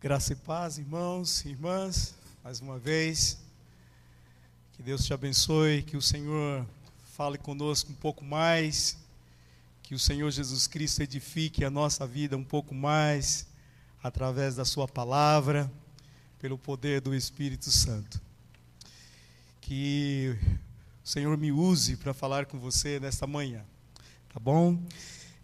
Graça e paz, irmãos e irmãs, mais uma vez. Que Deus te abençoe, que o Senhor fale conosco um pouco mais, que o Senhor Jesus Cristo edifique a nossa vida um pouco mais, através da Sua palavra, pelo poder do Espírito Santo. Que o Senhor me use para falar com você nesta manhã, tá bom?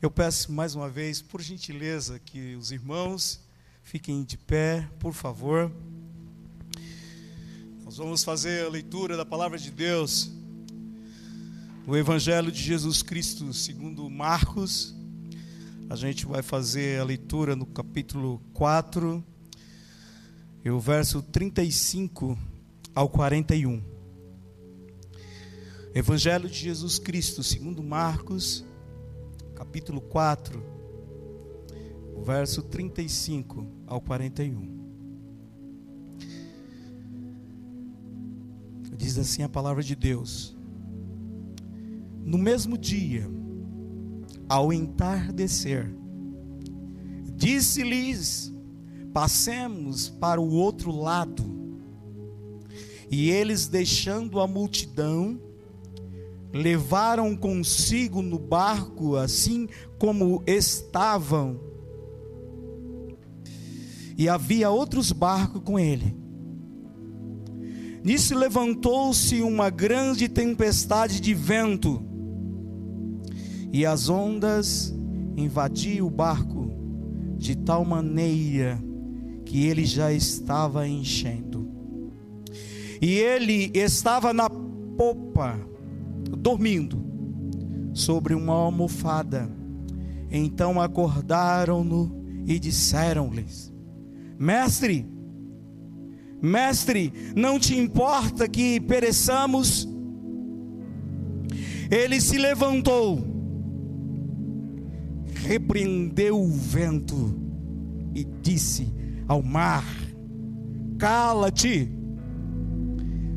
Eu peço mais uma vez, por gentileza, que os irmãos Fiquem de pé, por favor. Nós vamos fazer a leitura da palavra de Deus. O Evangelho de Jesus Cristo, segundo Marcos. A gente vai fazer a leitura no capítulo 4, e o verso 35 ao 41. Evangelho de Jesus Cristo, segundo Marcos, capítulo 4, verso 35 ao 41. Diz assim a palavra de Deus: No mesmo dia, ao entardecer, disse-lhes: Passemos para o outro lado. E eles, deixando a multidão, levaram consigo no barco, assim como estavam, e havia outros barcos com ele. Nisso levantou-se uma grande tempestade de vento, e as ondas invadiam o barco de tal maneira que ele já estava enchendo. E ele estava na popa, dormindo, sobre uma almofada. Então acordaram-no e disseram-lhes: Mestre, mestre, não te importa que pereçamos? Ele se levantou, repreendeu o vento e disse ao mar: Cala-te,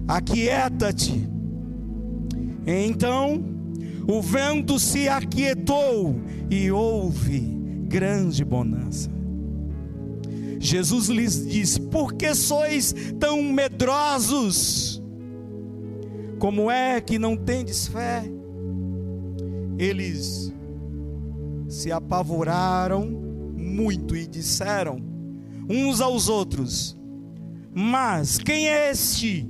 aquieta-te. Então o vento se aquietou e houve grande bonança. Jesus lhes disse: Por que sois tão medrosos? Como é que não tendes fé? Eles se apavoraram muito e disseram uns aos outros: Mas quem é este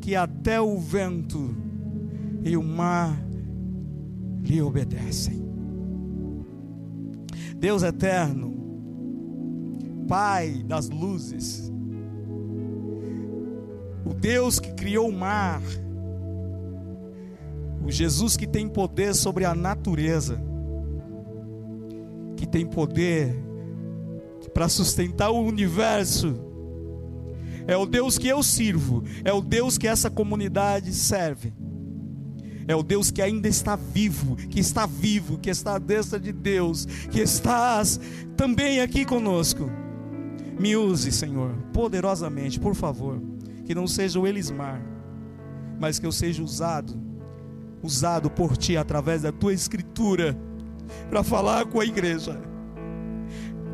que até o vento e o mar lhe obedecem? Deus eterno, Pai das luzes, o Deus que criou o mar, o Jesus que tem poder sobre a natureza, que tem poder para sustentar o universo, é o Deus que eu sirvo, é o Deus que essa comunidade serve é o Deus que ainda está vivo, que está vivo, que está à destra de Deus, que estás também aqui conosco. Me use, Senhor, poderosamente, por favor, que não seja o Elismar, mas que eu seja usado, usado por Ti através da Tua Escritura, para falar com a igreja.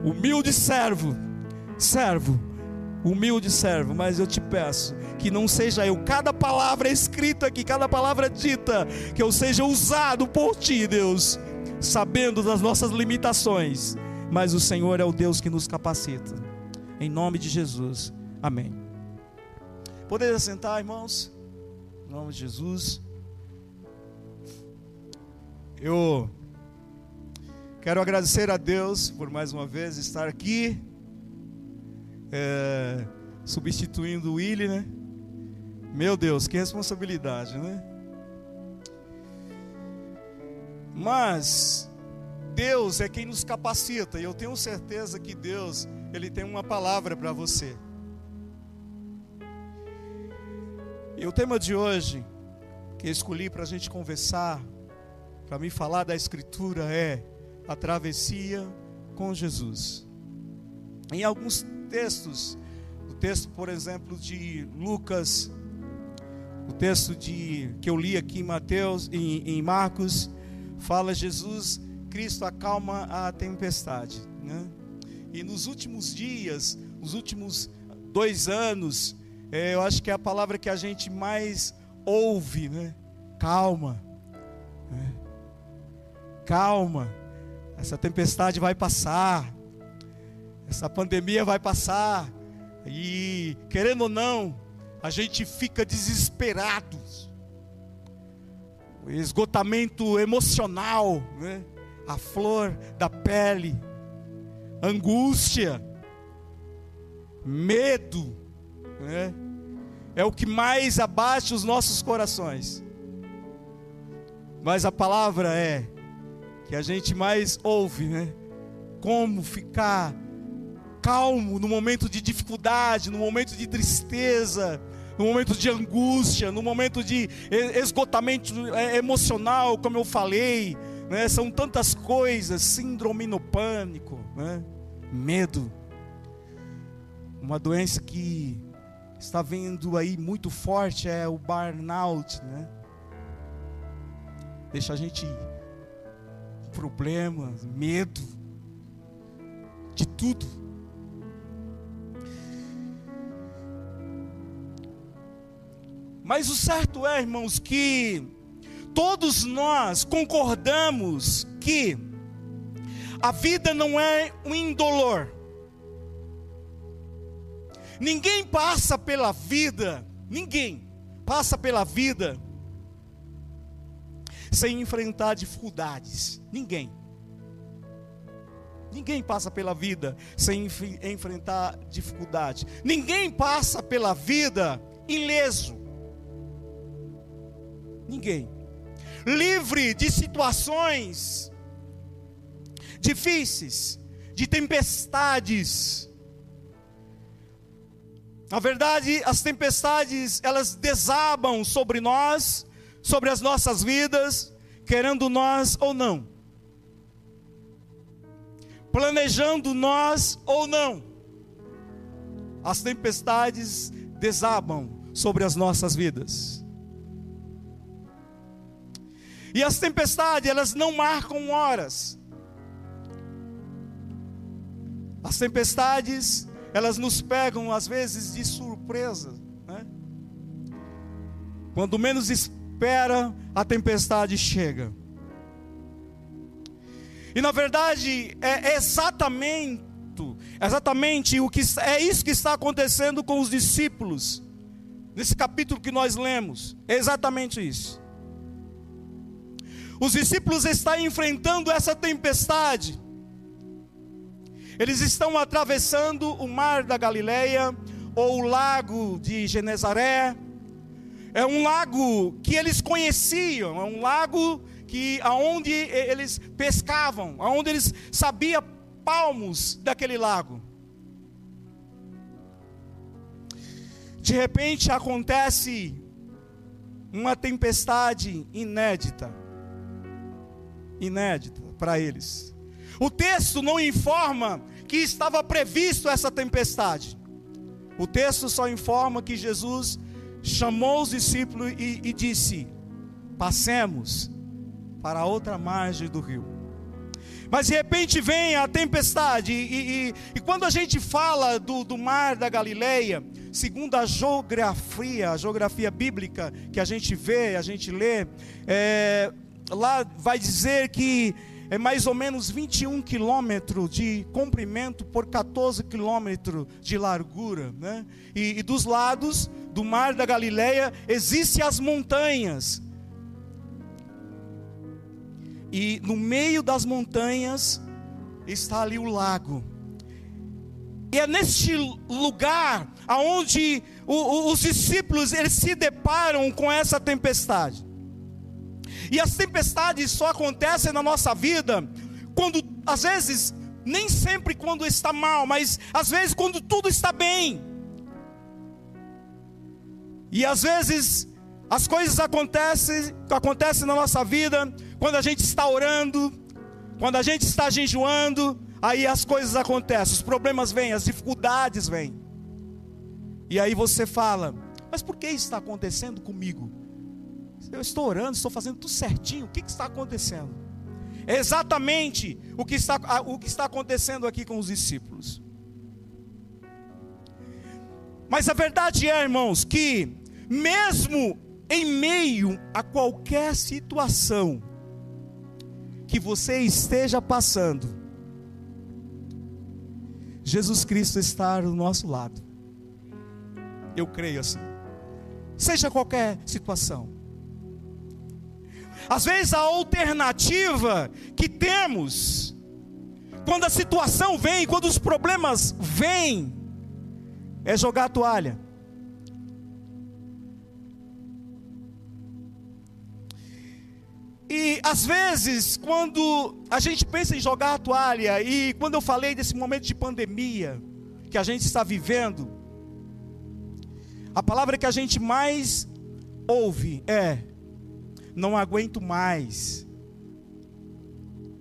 Humilde servo, servo, humilde servo, mas eu te peço que não seja eu, cada palavra escrita aqui, cada palavra dita, que eu seja usado por ti, Deus, sabendo das nossas limitações, mas o Senhor é o Deus que nos capacita. Em nome de Jesus, amém. Poderia sentar, irmãos? Em nome de Jesus. Eu quero agradecer a Deus por mais uma vez estar aqui é, substituindo o Willy, né? Meu Deus, que responsabilidade, né? Mas Deus é quem nos capacita, e eu tenho certeza que Deus, Ele tem uma palavra para você. E o tema de hoje, que eu escolhi para a gente conversar, para me falar da Escritura, é a travessia com Jesus. Em alguns textos, o texto, por exemplo, de Lucas, o texto de, que eu li aqui em Mateus, em, em Marcos, fala Jesus, Cristo acalma a tempestade. Né? E nos últimos dias, nos últimos dois anos, é, eu acho que é a palavra que a gente mais ouve, né? Calma. Né? Calma. Essa tempestade vai passar. Essa pandemia vai passar. E, querendo ou não, a gente fica desesperado. O esgotamento emocional, né? a flor da pele, angústia, medo, né? é o que mais abate os nossos corações. Mas a palavra é que a gente mais ouve, né? Como ficar calmo no momento de dificuldade, no momento de tristeza, no momento de angústia, no momento de esgotamento é, emocional, como eu falei, né? são tantas coisas, síndrome no pânico, né? medo, uma doença que está vindo aí muito forte é o burnout, né? Deixa a gente problemas, medo de tudo. Mas o certo é, irmãos, que todos nós concordamos que a vida não é um indolor. Ninguém passa pela vida, ninguém passa pela vida sem enfrentar dificuldades. Ninguém. Ninguém passa pela vida sem enfrentar dificuldade. Ninguém passa pela vida ileso. Ninguém. Livre de situações difíceis, de tempestades, na verdade, as tempestades, elas desabam sobre nós, sobre as nossas vidas, querendo nós ou não. Planejando nós ou não. As tempestades desabam sobre as nossas vidas. E as tempestades, elas não marcam horas. As tempestades, elas nos pegam às vezes de surpresa, né? Quando menos espera, a tempestade chega. E na verdade é exatamente, exatamente o que é isso que está acontecendo com os discípulos nesse capítulo que nós lemos. É exatamente isso. Os discípulos estão enfrentando essa tempestade. Eles estão atravessando o mar da Galileia ou o lago de Genezaré. É um lago que eles conheciam, é um lago que aonde eles pescavam, aonde eles sabiam palmos daquele lago. De repente acontece uma tempestade inédita. Inédita para eles. O texto não informa que estava previsto essa tempestade. O texto só informa que Jesus chamou os discípulos e, e disse: Passemos para a outra margem do rio. Mas de repente vem a tempestade, e, e, e quando a gente fala do, do, mar da Galileia, segundo a geografia, a geografia bíblica que a gente vê, a gente lê, é, lá vai dizer que é mais ou menos 21 quilômetros de comprimento por 14 quilômetros de largura, né? E, e, dos lados do mar da Galileia existem as montanhas. E no meio das montanhas está ali o lago. E é neste lugar aonde os discípulos eles se deparam com essa tempestade. E as tempestades só acontecem na nossa vida quando, às vezes, nem sempre quando está mal, mas às vezes quando tudo está bem. E às vezes as coisas acontecem, acontecem na nossa vida quando a gente está orando, quando a gente está jejuando, aí as coisas acontecem, os problemas vêm, as dificuldades vêm. E aí você fala: "Mas por que está acontecendo comigo?" Eu estou orando, estou fazendo tudo certinho. O que, que está acontecendo? É exatamente o que, está, o que está acontecendo aqui com os discípulos. Mas a verdade é, irmãos, que mesmo em meio a qualquer situação que você esteja passando, Jesus Cristo está do nosso lado. Eu creio assim. Seja qualquer situação. Às vezes a alternativa que temos, quando a situação vem, quando os problemas vêm, é jogar a toalha. E às vezes, quando a gente pensa em jogar a toalha, e quando eu falei desse momento de pandemia que a gente está vivendo, a palavra que a gente mais ouve é: não aguento mais,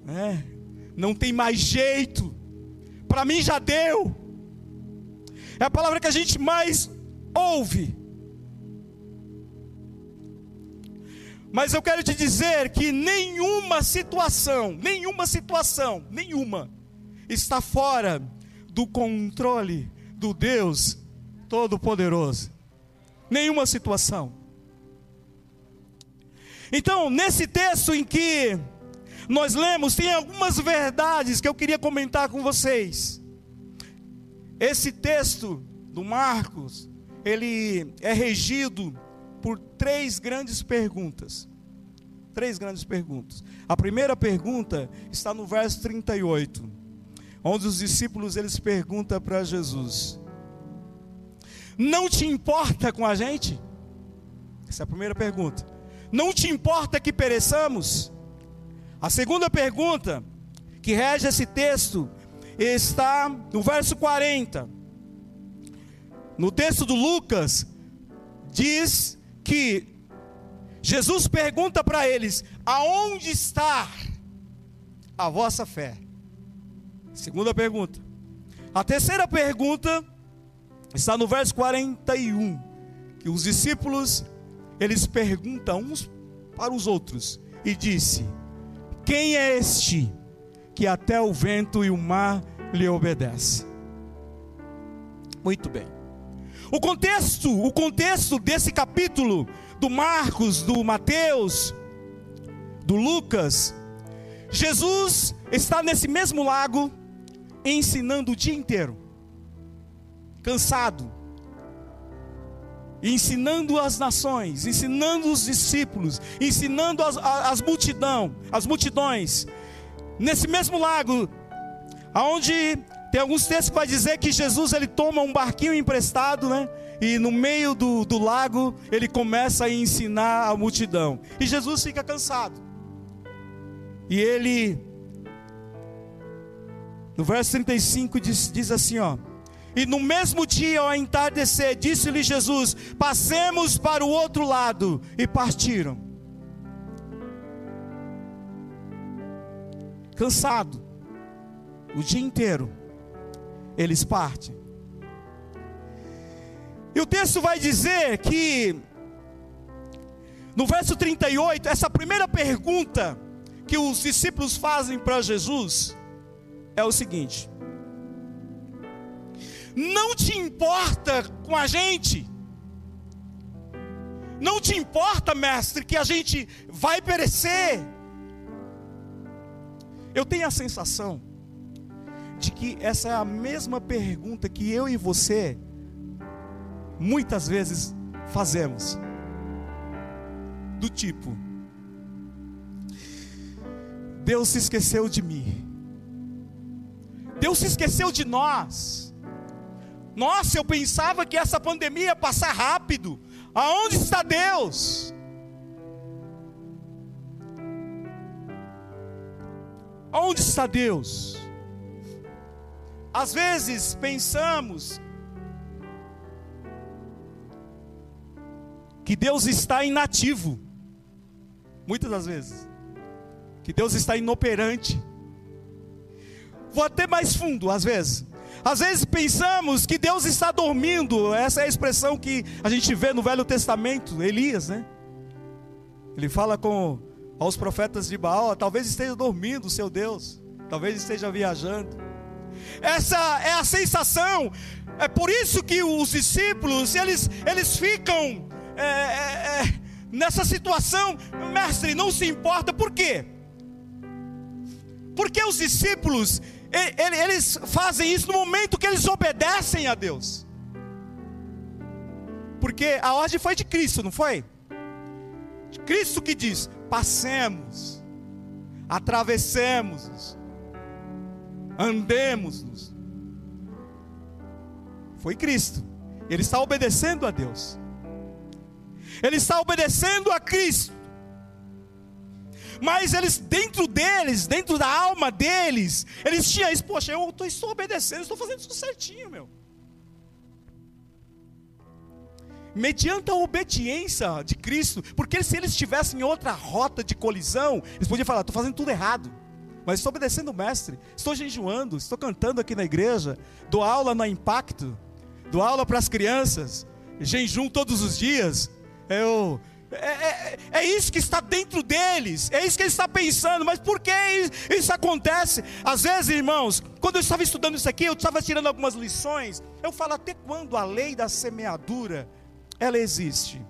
é, não tem mais jeito, para mim já deu. É a palavra que a gente mais ouve. Mas eu quero te dizer que nenhuma situação, nenhuma situação, nenhuma, está fora do controle do Deus Todo-Poderoso. Nenhuma situação. Então, nesse texto em que nós lemos, tem algumas verdades que eu queria comentar com vocês. Esse texto do Marcos, ele é regido por três grandes perguntas. Três grandes perguntas. A primeira pergunta está no verso 38, onde os discípulos eles perguntam para Jesus: Não te importa com a gente? Essa é a primeira pergunta. Não te importa que pereçamos? A segunda pergunta que rege esse texto está no verso 40. No texto do Lucas, diz que Jesus pergunta para eles: aonde está a vossa fé? Segunda pergunta. A terceira pergunta está no verso 41, que os discípulos eles perguntam uns para os outros e disse: Quem é este que até o vento e o mar lhe obedece? Muito bem. O contexto, o contexto desse capítulo do Marcos, do Mateus, do Lucas, Jesus está nesse mesmo lago ensinando o dia inteiro. Cansado, ensinando as nações, ensinando os discípulos, ensinando as, as multidão, as multidões. Nesse mesmo lago, aonde tem alguns textos que vai dizer que Jesus ele toma um barquinho emprestado, né? E no meio do, do lago ele começa a ensinar a multidão. E Jesus fica cansado. E ele, no verso 35, diz, diz assim: ó. E no mesmo dia, ao entardecer, disse-lhe Jesus: Passemos para o outro lado. E partiram. Cansado, o dia inteiro, eles partem. E o texto vai dizer que, no verso 38, essa primeira pergunta que os discípulos fazem para Jesus é o seguinte: não te importa com a gente? Não te importa, mestre, que a gente vai perecer? Eu tenho a sensação de que essa é a mesma pergunta que eu e você muitas vezes fazemos. Do tipo: Deus se esqueceu de mim. Deus se esqueceu de nós. Nossa, eu pensava que essa pandemia ia passar rápido. Aonde está Deus? Onde está Deus? Às vezes pensamos que Deus está inativo. Muitas das vezes. Que Deus está inoperante. Vou até mais fundo, às vezes. Às vezes pensamos que Deus está dormindo, essa é a expressão que a gente vê no Velho Testamento, Elias, né? Ele fala com, aos profetas de Baal, talvez esteja dormindo o seu Deus, talvez esteja viajando. Essa é a sensação. É por isso que os discípulos eles, eles ficam é, é, é, nessa situação. Mestre, não se importa. Por quê? Porque os discípulos eles fazem isso no momento que eles obedecem a Deus. Porque a ordem foi de Cristo, não foi? Cristo que diz: passemos, atravessemos, andemos. Foi Cristo. Ele está obedecendo a Deus. Ele está obedecendo a Cristo. Mas eles, dentro deles, dentro da alma deles, eles tinham isso, poxa, eu estou obedecendo, estou fazendo isso certinho, meu. mediante a obediência de Cristo, porque se eles estivessem em outra rota de colisão, eles podiam falar: estou fazendo tudo errado, mas estou obedecendo o Mestre, estou jejuando, estou cantando aqui na igreja, dou aula na Impacto, dou aula para as crianças, jejum todos os dias, eu. É, é, é, isso que está dentro deles, é isso que ele está pensando, mas por que isso acontece? Às vezes, irmãos, quando eu estava estudando isso aqui, eu estava tirando algumas lições, eu falo até quando a lei da semeadura ela existe.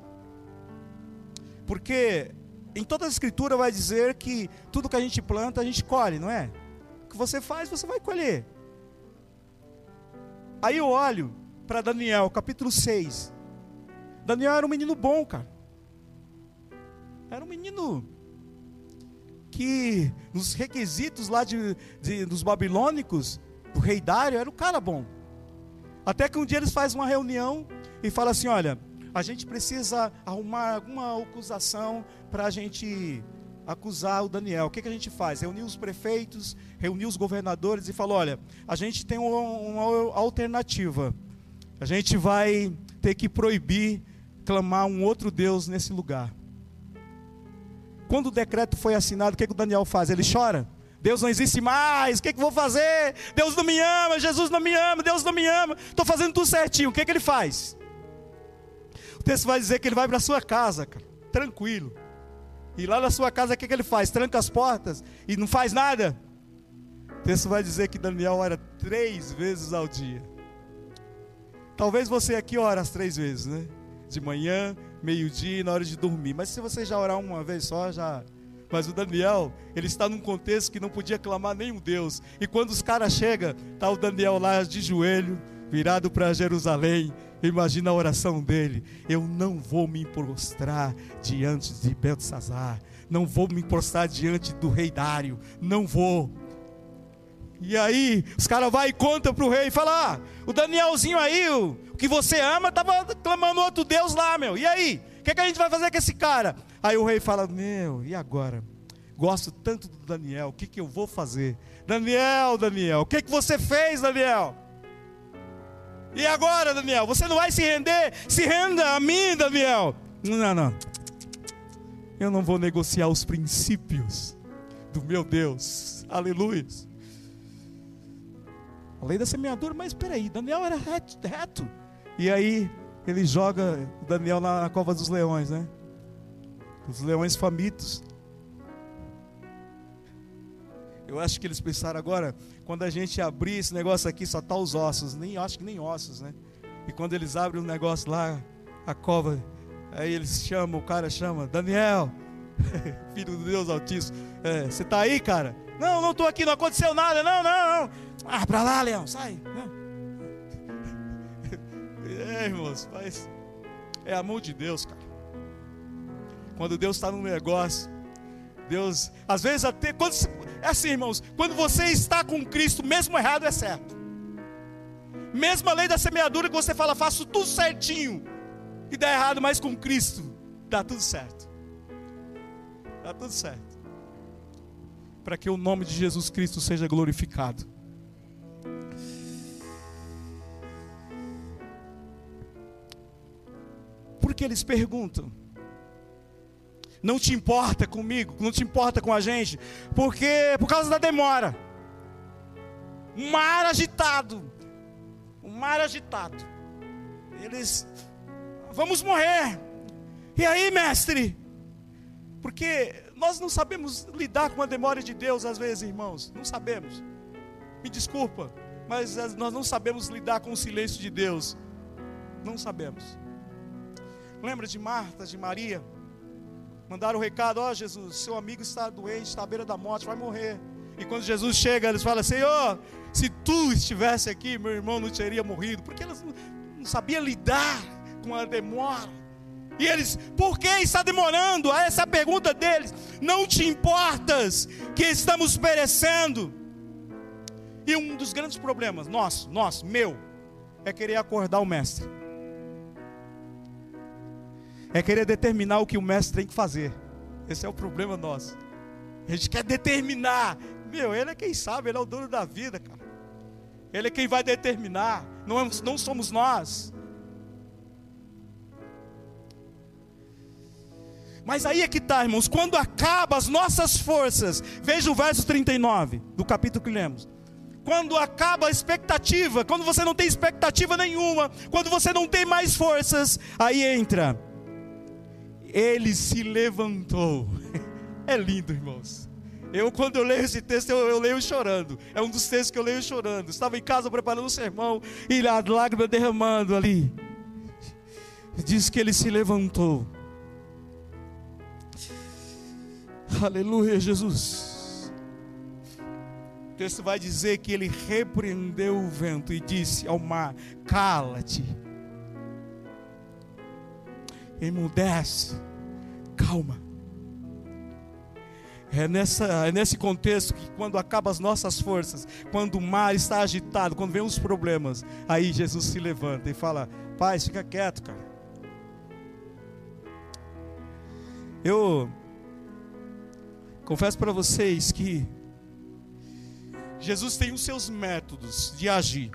Porque em toda a escritura vai dizer que tudo que a gente planta, a gente colhe, não é? O que você faz, você vai colher. Aí eu olho para Daniel, capítulo 6. Daniel era um menino bom, cara. Era um menino que, nos requisitos lá de, de, dos babilônicos, do rei Dário, era um cara bom. Até que um dia eles fazem uma reunião e falam assim: olha, a gente precisa arrumar alguma acusação para a gente acusar o Daniel. O que, que a gente faz? Reunir os prefeitos, reunir os governadores e falar: olha, a gente tem uma, uma alternativa. A gente vai ter que proibir clamar um outro Deus nesse lugar. Quando o decreto foi assinado, o que, que o Daniel faz? Ele chora. Deus não existe mais, o que, que vou fazer? Deus não me ama, Jesus não me ama, Deus não me ama, estou fazendo tudo certinho. O que, que ele faz? O texto vai dizer que ele vai para sua casa, cara, tranquilo. E lá na sua casa, o que, que ele faz? Tranca as portas e não faz nada? O texto vai dizer que Daniel ora três vezes ao dia. Talvez você aqui ora as três vezes, né? De manhã, meio-dia e na hora de dormir. Mas se você já orar uma vez só, já. Mas o Daniel, ele está num contexto que não podia clamar nenhum Deus. E quando os caras chegam, tá o Daniel lá de joelho, virado para Jerusalém, Imagina a oração dele. Eu não vou me prostrar diante de Belsazar. Não vou me prostrar diante do rei Dário. Não vou. E aí, os caras vão e contam para o rei e falam: ah, o Danielzinho aí, o, que você ama, estava clamando outro Deus lá, meu. E aí? O que, que a gente vai fazer com esse cara? Aí o rei fala: Meu, e agora? Gosto tanto do Daniel, o que, que eu vou fazer? Daniel, Daniel, o que, que você fez, Daniel? E agora, Daniel? Você não vai se render? Se renda a mim, Daniel. Não, não. Eu não vou negociar os princípios do meu Deus. Aleluia. A lei da semeadura, mas peraí, Daniel era reto, reto. E aí ele joga Daniel na cova dos leões, né? Os leões famintos. Eu acho que eles pensaram agora, quando a gente abrir esse negócio aqui, só tá os ossos, nem acho que nem ossos, né? E quando eles abrem o negócio lá, a cova, aí eles chamam, o cara chama, Daniel, filho do Deus Altíssimo, é, você tá aí, cara? Não, não tô aqui, não aconteceu nada, não, não, não. Ah, para lá, leão, sai. É, irmãos, mas é amor de Deus, cara. Quando Deus está no negócio, Deus, às vezes até quando é assim, irmãos, quando você está com Cristo, mesmo errado é certo. Mesmo a lei da semeadura que você fala, faço tudo certinho e dá errado, mas com Cristo dá tudo certo. Dá tudo certo. Para que o nome de Jesus Cristo seja glorificado. Porque eles perguntam: não te importa comigo, não te importa com a gente, porque por causa da demora. Um mar agitado, um mar agitado. Eles, vamos morrer. E aí, mestre? Porque nós não sabemos lidar com a demora de Deus às vezes, irmãos. Não sabemos. Me desculpa, mas nós não sabemos lidar com o silêncio de Deus. Não sabemos. Lembra de Marta, de Maria? Mandaram o recado: Ó oh, Jesus, seu amigo está doente, está à beira da morte, vai morrer. E quando Jesus chega, eles falam: Senhor, se tu estivesse aqui, meu irmão não teria morrido. Porque eles não, não sabiam lidar com a demora. E eles, por que está demorando? Essa a pergunta deles. Não te importas que estamos perecendo. E um dos grandes problemas, nosso, nosso, meu, é querer acordar o mestre. É querer determinar o que o mestre tem que fazer. Esse é o problema nosso. A gente quer determinar. Meu, ele é quem sabe, ele é o dono da vida, cara. Ele é quem vai determinar. Não, é, não somos nós. Mas aí é que está, irmãos, quando acaba as nossas forças, veja o verso 39 do capítulo que lemos. Quando acaba a expectativa, quando você não tem expectativa nenhuma, quando você não tem mais forças, aí entra. Ele se levantou. É lindo, irmãos. Eu, quando eu leio esse texto, eu, eu, leio chorando. É um dos textos que eu leio chorando. Estava em casa preparando um sermão e a lágrima derramando ali. Diz que ele se levantou. Aleluia, Jesus. O texto vai dizer que ele repreendeu o vento e disse ao mar: Cala-te, emudece, calma. É, nessa, é nesse contexto que, quando acabam as nossas forças, quando o mar está agitado, quando vem os problemas, aí Jesus se levanta e fala: Pai, fica quieto, cara. Eu Confesso para vocês que Jesus tem os seus métodos de agir.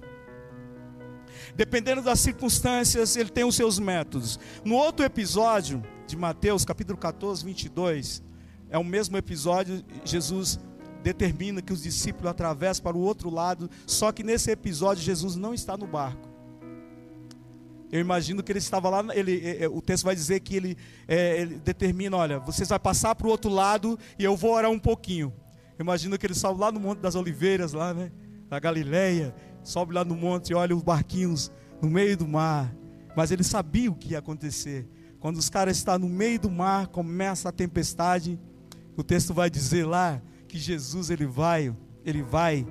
Dependendo das circunstâncias, ele tem os seus métodos. No outro episódio de Mateus, capítulo 14, 22, é o mesmo episódio, Jesus determina que os discípulos atravessem para o outro lado, só que nesse episódio Jesus não está no barco. Eu imagino que ele estava lá, ele, é, é, o texto vai dizer que ele, é, ele determina: olha, vocês vão passar para o outro lado e eu vou orar um pouquinho. Eu imagino que ele sobe lá no Monte das Oliveiras, lá, né? Na Galileia, sobe lá no monte e olha os barquinhos no meio do mar. Mas ele sabia o que ia acontecer. Quando os caras estão no meio do mar, começa a tempestade. O texto vai dizer lá que Jesus ele vai, ele vai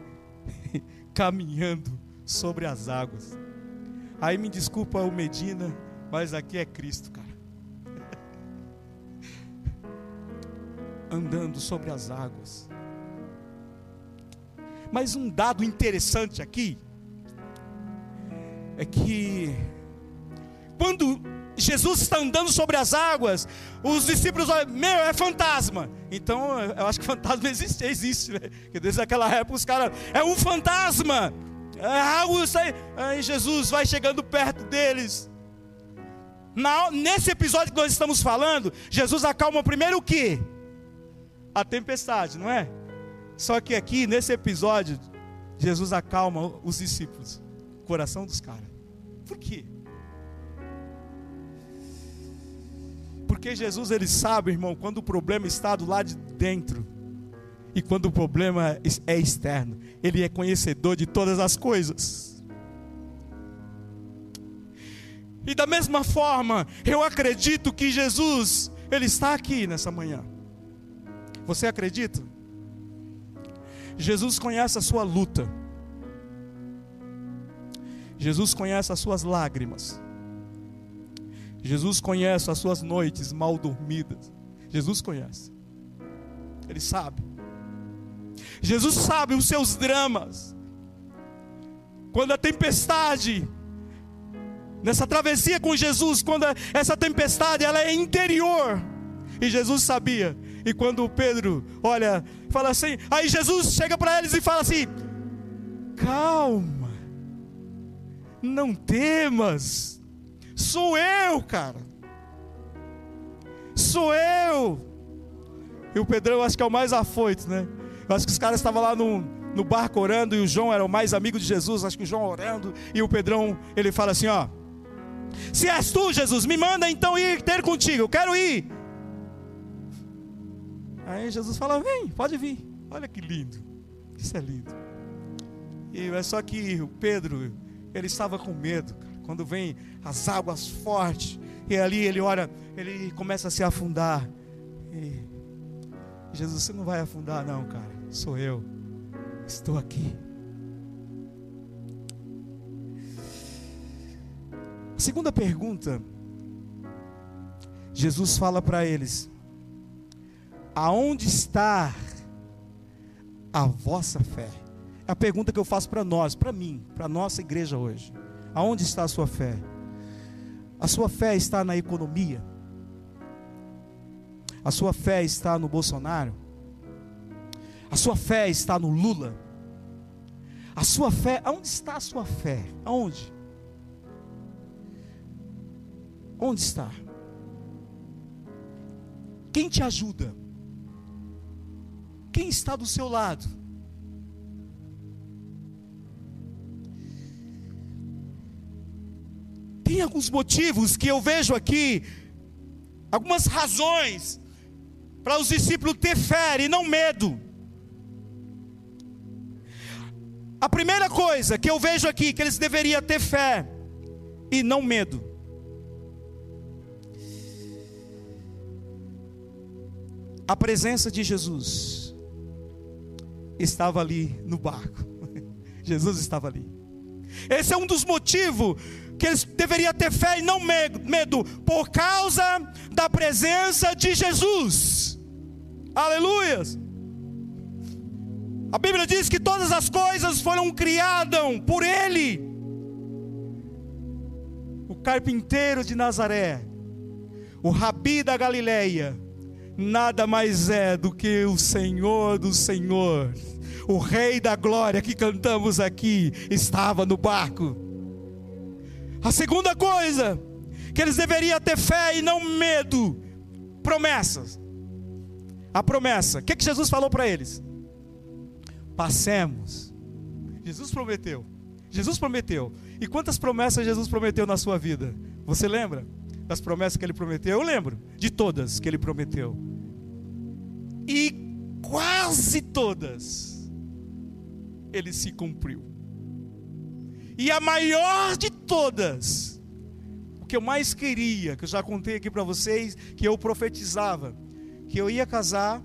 caminhando sobre as águas. Aí me desculpa o Medina, mas aqui é Cristo, cara. Andando sobre as águas. Mas um dado interessante aqui é que quando Jesus está andando sobre as águas, os discípulos olham, meu, é fantasma. Então, eu acho que fantasma existe, existe, né? Porque desde aquela época os caras, é um fantasma. É algo sai. Aí Jesus vai chegando perto deles. Na, nesse episódio que nós estamos falando, Jesus acalma primeiro o que? A tempestade, não é? Só que aqui, nesse episódio, Jesus acalma os discípulos, o coração dos caras. Por quê? Porque Jesus ele sabe, irmão, quando o problema está do lado de dentro e quando o problema é externo. Ele é conhecedor de todas as coisas. E da mesma forma, eu acredito que Jesus, Ele está aqui nessa manhã. Você acredita? Jesus conhece a sua luta. Jesus conhece as suas lágrimas. Jesus conhece as suas noites mal dormidas. Jesus conhece. Ele sabe. Jesus sabe os seus dramas. Quando a tempestade, nessa travessia com Jesus, quando essa tempestade ela é interior, e Jesus sabia. E quando Pedro, olha, fala assim, aí Jesus chega para eles e fala assim: calma, não temas, sou eu, cara, sou eu. E o Pedrão acho que é o mais afoito, né? Eu acho que os caras estavam lá no, no barco orando e o João era o mais amigo de Jesus. Acho que o João orando e o Pedrão ele fala assim: Ó, se és tu, Jesus, me manda então ir ter contigo. Eu quero ir. Aí Jesus fala: Vem, pode vir. Olha que lindo. Isso é lindo. E é só que o Pedro, ele estava com medo. Quando vem as águas fortes, e ali ele ora, ele começa a se afundar. E Jesus, você não vai afundar, não, cara. Sou eu. Estou aqui. Segunda pergunta. Jesus fala para eles: Aonde está a vossa fé? É a pergunta que eu faço para nós, para mim, para a nossa igreja hoje. Aonde está a sua fé? A sua fé está na economia? A sua fé está no Bolsonaro? A sua fé está no Lula? A sua fé, aonde está a sua fé? Aonde? Onde está? Quem te ajuda? Quem está do seu lado? Tem alguns motivos que eu vejo aqui, algumas razões para os discípulos ter fé e não medo. A primeira coisa que eu vejo aqui que eles deveriam ter fé e não medo. A presença de Jesus estava ali no barco. Jesus estava ali. Esse é um dos motivos que eles deveriam ter fé e não medo, por causa da presença de Jesus. Aleluias. A Bíblia diz que todas as coisas foram criadas por Ele. O carpinteiro de Nazaré, o rabi da Galileia, nada mais é do que o Senhor do Senhor, o Rei da Glória que cantamos aqui, estava no barco. A segunda coisa, que eles deveriam ter fé e não medo, promessas. A promessa, o que, que Jesus falou para eles? Passemos. Jesus prometeu. Jesus prometeu. E quantas promessas Jesus prometeu na sua vida? Você lembra? das promessas que ele prometeu? Eu lembro de todas que ele prometeu. E quase todas ele se cumpriu. E a maior de todas, o que eu mais queria, que eu já contei aqui para vocês, que eu profetizava, que eu ia casar,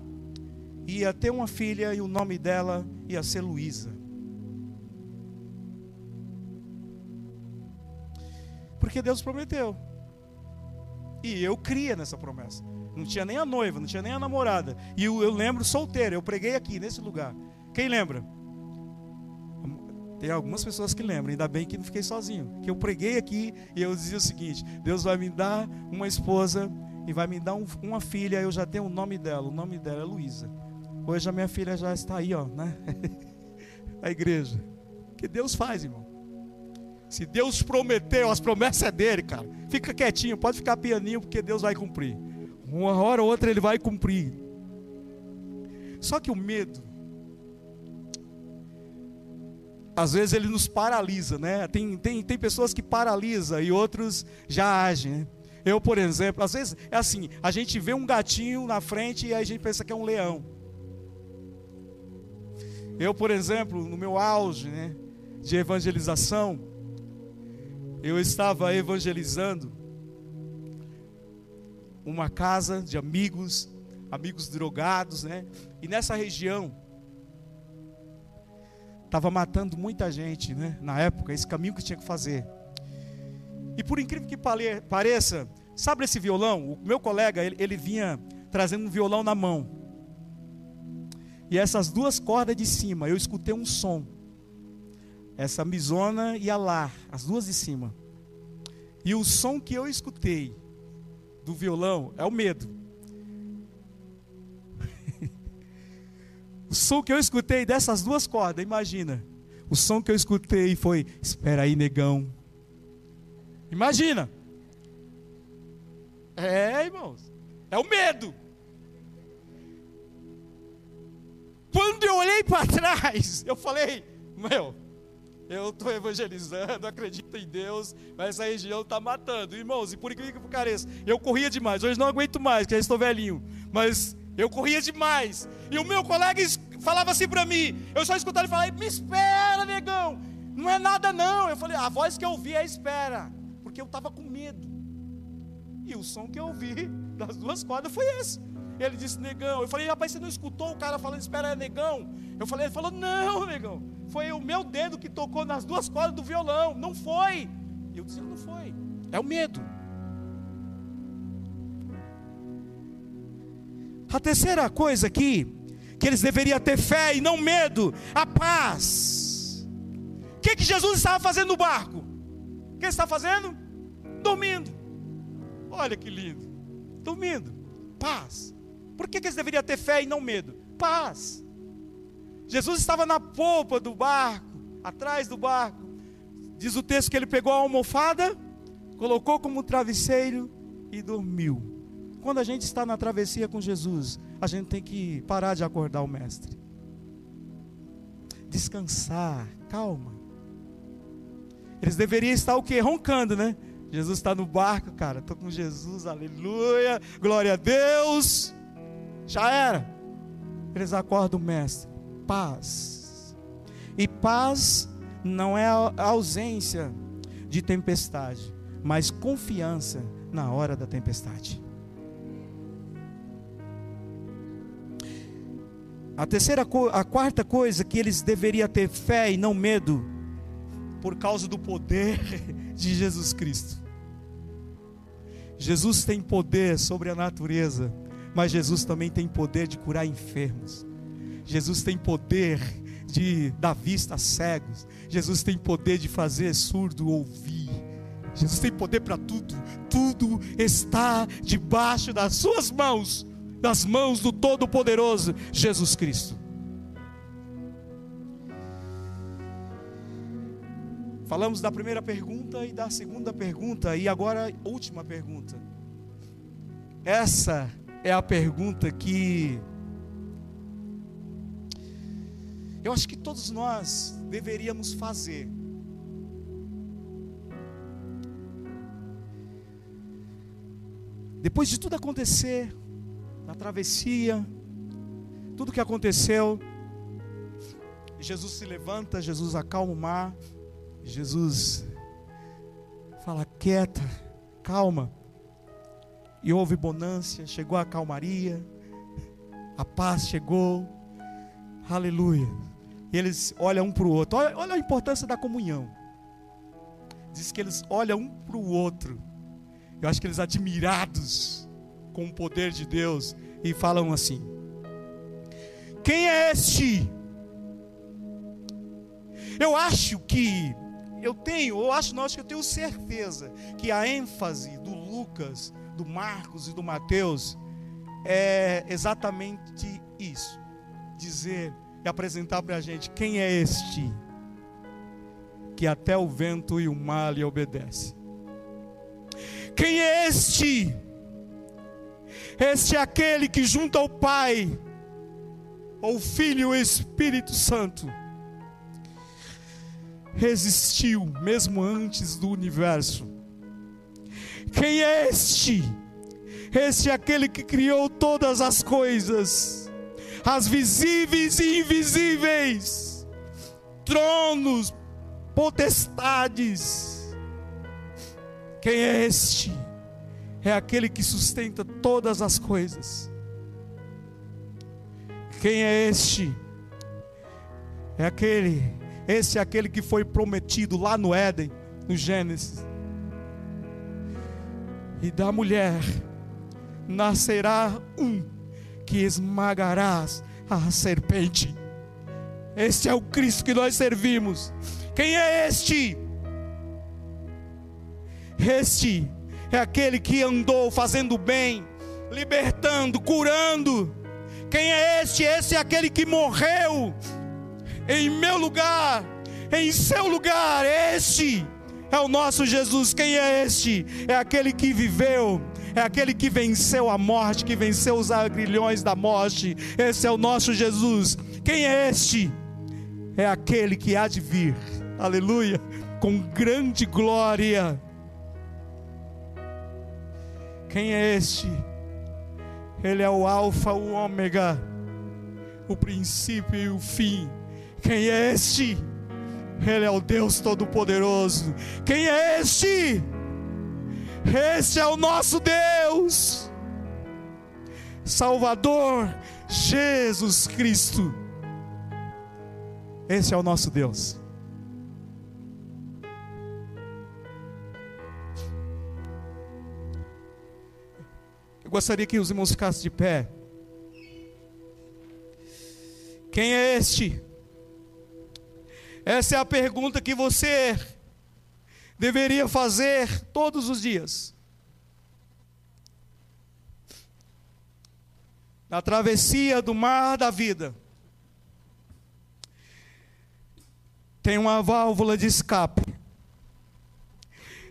ia ter uma filha e o nome dela ia ser Luísa. Porque Deus prometeu. E eu cria nessa promessa. Não tinha nem a noiva, não tinha nem a namorada. E eu, eu lembro solteiro, eu preguei aqui nesse lugar. Quem lembra? Tem algumas pessoas que lembram, ainda bem que não fiquei sozinho. Que eu preguei aqui e eu dizia o seguinte: Deus vai me dar uma esposa e vai me dar um, uma filha. Eu já tenho o nome dela, o nome dela é Luísa. Hoje a minha filha já está aí, ó, né? a igreja. Que Deus faz, irmão. Se Deus prometeu, as promessas é dele, cara. Fica quietinho, pode ficar pianinho, porque Deus vai cumprir. Uma hora ou outra ele vai cumprir. Só que o medo, às vezes ele nos paralisa, né? Tem, tem, tem pessoas que paralisam e outros já agem. Né? Eu, por exemplo, às vezes é assim: a gente vê um gatinho na frente e aí a gente pensa que é um leão. Eu, por exemplo, no meu auge né, de evangelização, eu estava evangelizando uma casa de amigos, amigos drogados, né? E nessa região estava matando muita gente, né? Na época, esse caminho que tinha que fazer. E por incrível que pareça, sabe esse violão? O meu colega, ele, ele vinha trazendo um violão na mão. E essas duas cordas de cima, eu escutei um som. Essa misona e a lá, as duas de cima. E o som que eu escutei do violão é o medo. o som que eu escutei dessas duas cordas, imagina. O som que eu escutei foi: Espera aí, negão. Imagina. É, irmãos. É o medo. Quando eu olhei para trás, eu falei: Meu, eu estou evangelizando, acredito em Deus, mas essa região está matando. Irmãos, e por incrível que pareça, eu corria demais. Hoje não aguento mais, porque já estou velhinho. Mas Eu corria demais. E o meu colega falava assim para mim. Eu só escutava ele falar: Me espera, negão. Não é nada, não. Eu falei: A voz que eu ouvi é espera. Porque eu estava com medo. E o som que eu ouvi das duas cordas foi esse. Ele disse, negão. Eu falei, rapaz, você não escutou o cara falando, espera, é negão? Eu falei, ele falou, não, negão. Foi o meu dedo que tocou nas duas cordas do violão. Não foi. Eu disse, não foi. É o medo. A terceira coisa aqui, que eles deveriam ter fé e não medo, a paz. O que, que Jesus estava fazendo no barco? O que ele estava fazendo? Dormindo. Olha que lindo. Dormindo. Paz. Por que, que eles deveriam ter fé e não medo? Paz. Jesus estava na polpa do barco, atrás do barco. Diz o texto que ele pegou a almofada, colocou como travesseiro e dormiu. Quando a gente está na travessia com Jesus, a gente tem que parar de acordar o Mestre. Descansar, calma. Eles deveriam estar o quê? Roncando, né? Jesus está no barco, cara. Estou com Jesus, aleluia, glória a Deus. Já era. Eles acordam Mestre. Paz. E paz não é a ausência de tempestade, mas confiança na hora da tempestade. A terceira, a quarta coisa que eles deveriam ter fé e não medo, por causa do poder de Jesus Cristo. Jesus tem poder sobre a natureza, mas Jesus também tem poder de curar enfermos. Jesus tem poder de dar vista a cegos. Jesus tem poder de fazer surdo ouvir. Jesus tem poder para tudo. Tudo está debaixo das suas mãos, das mãos do Todo-Poderoso Jesus Cristo. Falamos da primeira pergunta e da segunda pergunta, e agora última pergunta. Essa é a pergunta que eu acho que todos nós deveríamos fazer. Depois de tudo acontecer, na travessia, tudo que aconteceu, Jesus se levanta, Jesus acalma o mar, Jesus fala: quieta, calma. E houve bonância, chegou a calmaria, a paz chegou, aleluia. E eles olham um para o outro. Olha, olha a importância da comunhão. Diz que eles olham um para o outro. Eu acho que eles admirados com o poder de Deus e falam assim: Quem é este? Eu acho que eu tenho, eu acho nós que eu tenho certeza que a ênfase do Lucas, do Marcos e do Mateus é exatamente isso: dizer e apresentar para a gente quem é este que até o vento e o mar lhe obedece. Quem é este? Este é aquele que junto ao Pai, ao Filho e ao Espírito Santo, resistiu mesmo antes do universo. Quem é este? Este é aquele que criou todas as coisas as visíveis e invisíveis, tronos, potestades. Quem é este? É aquele que sustenta todas as coisas. Quem é este? É aquele, esse é aquele que foi prometido lá no Éden, no Gênesis. E da mulher nascerá um que esmagarás a serpente. Este é o Cristo que nós servimos. Quem é este? Este é aquele que andou fazendo bem, libertando, curando. Quem é este? Esse é aquele que morreu em meu lugar, em seu lugar. Este é o nosso Jesus. Quem é este? É aquele que viveu é aquele que venceu a morte, que venceu os agrilhões da morte. Esse é o nosso Jesus. Quem é este? É aquele que há de vir, aleluia, com grande glória. Quem é este? Ele é o Alfa, o Ômega, o princípio e o fim. Quem é este? Ele é o Deus Todo-Poderoso. Quem é este? Este é o nosso Deus, Salvador Jesus Cristo. Esse é o nosso Deus. Eu gostaria que os irmãos ficassem de pé. Quem é este? Essa é a pergunta que você deveria fazer todos os dias. Na travessia do mar da vida, tem uma válvula de escape.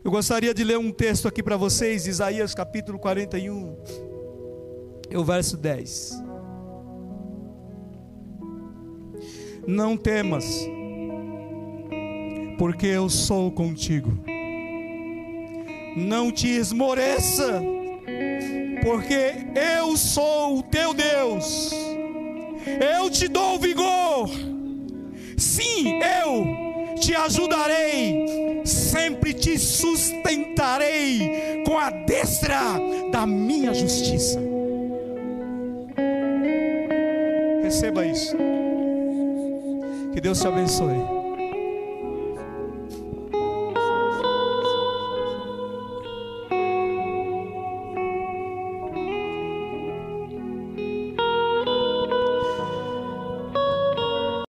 Eu gostaria de ler um texto aqui para vocês, Isaías capítulo 41, e o verso 10. Não temas, porque eu sou contigo. Não te esmoreça, porque eu sou o teu Deus. Eu te dou vigor. Sim, eu te ajudarei, sempre te sustentarei com a destra da minha justiça. Receba isso. Que Deus te abençoe.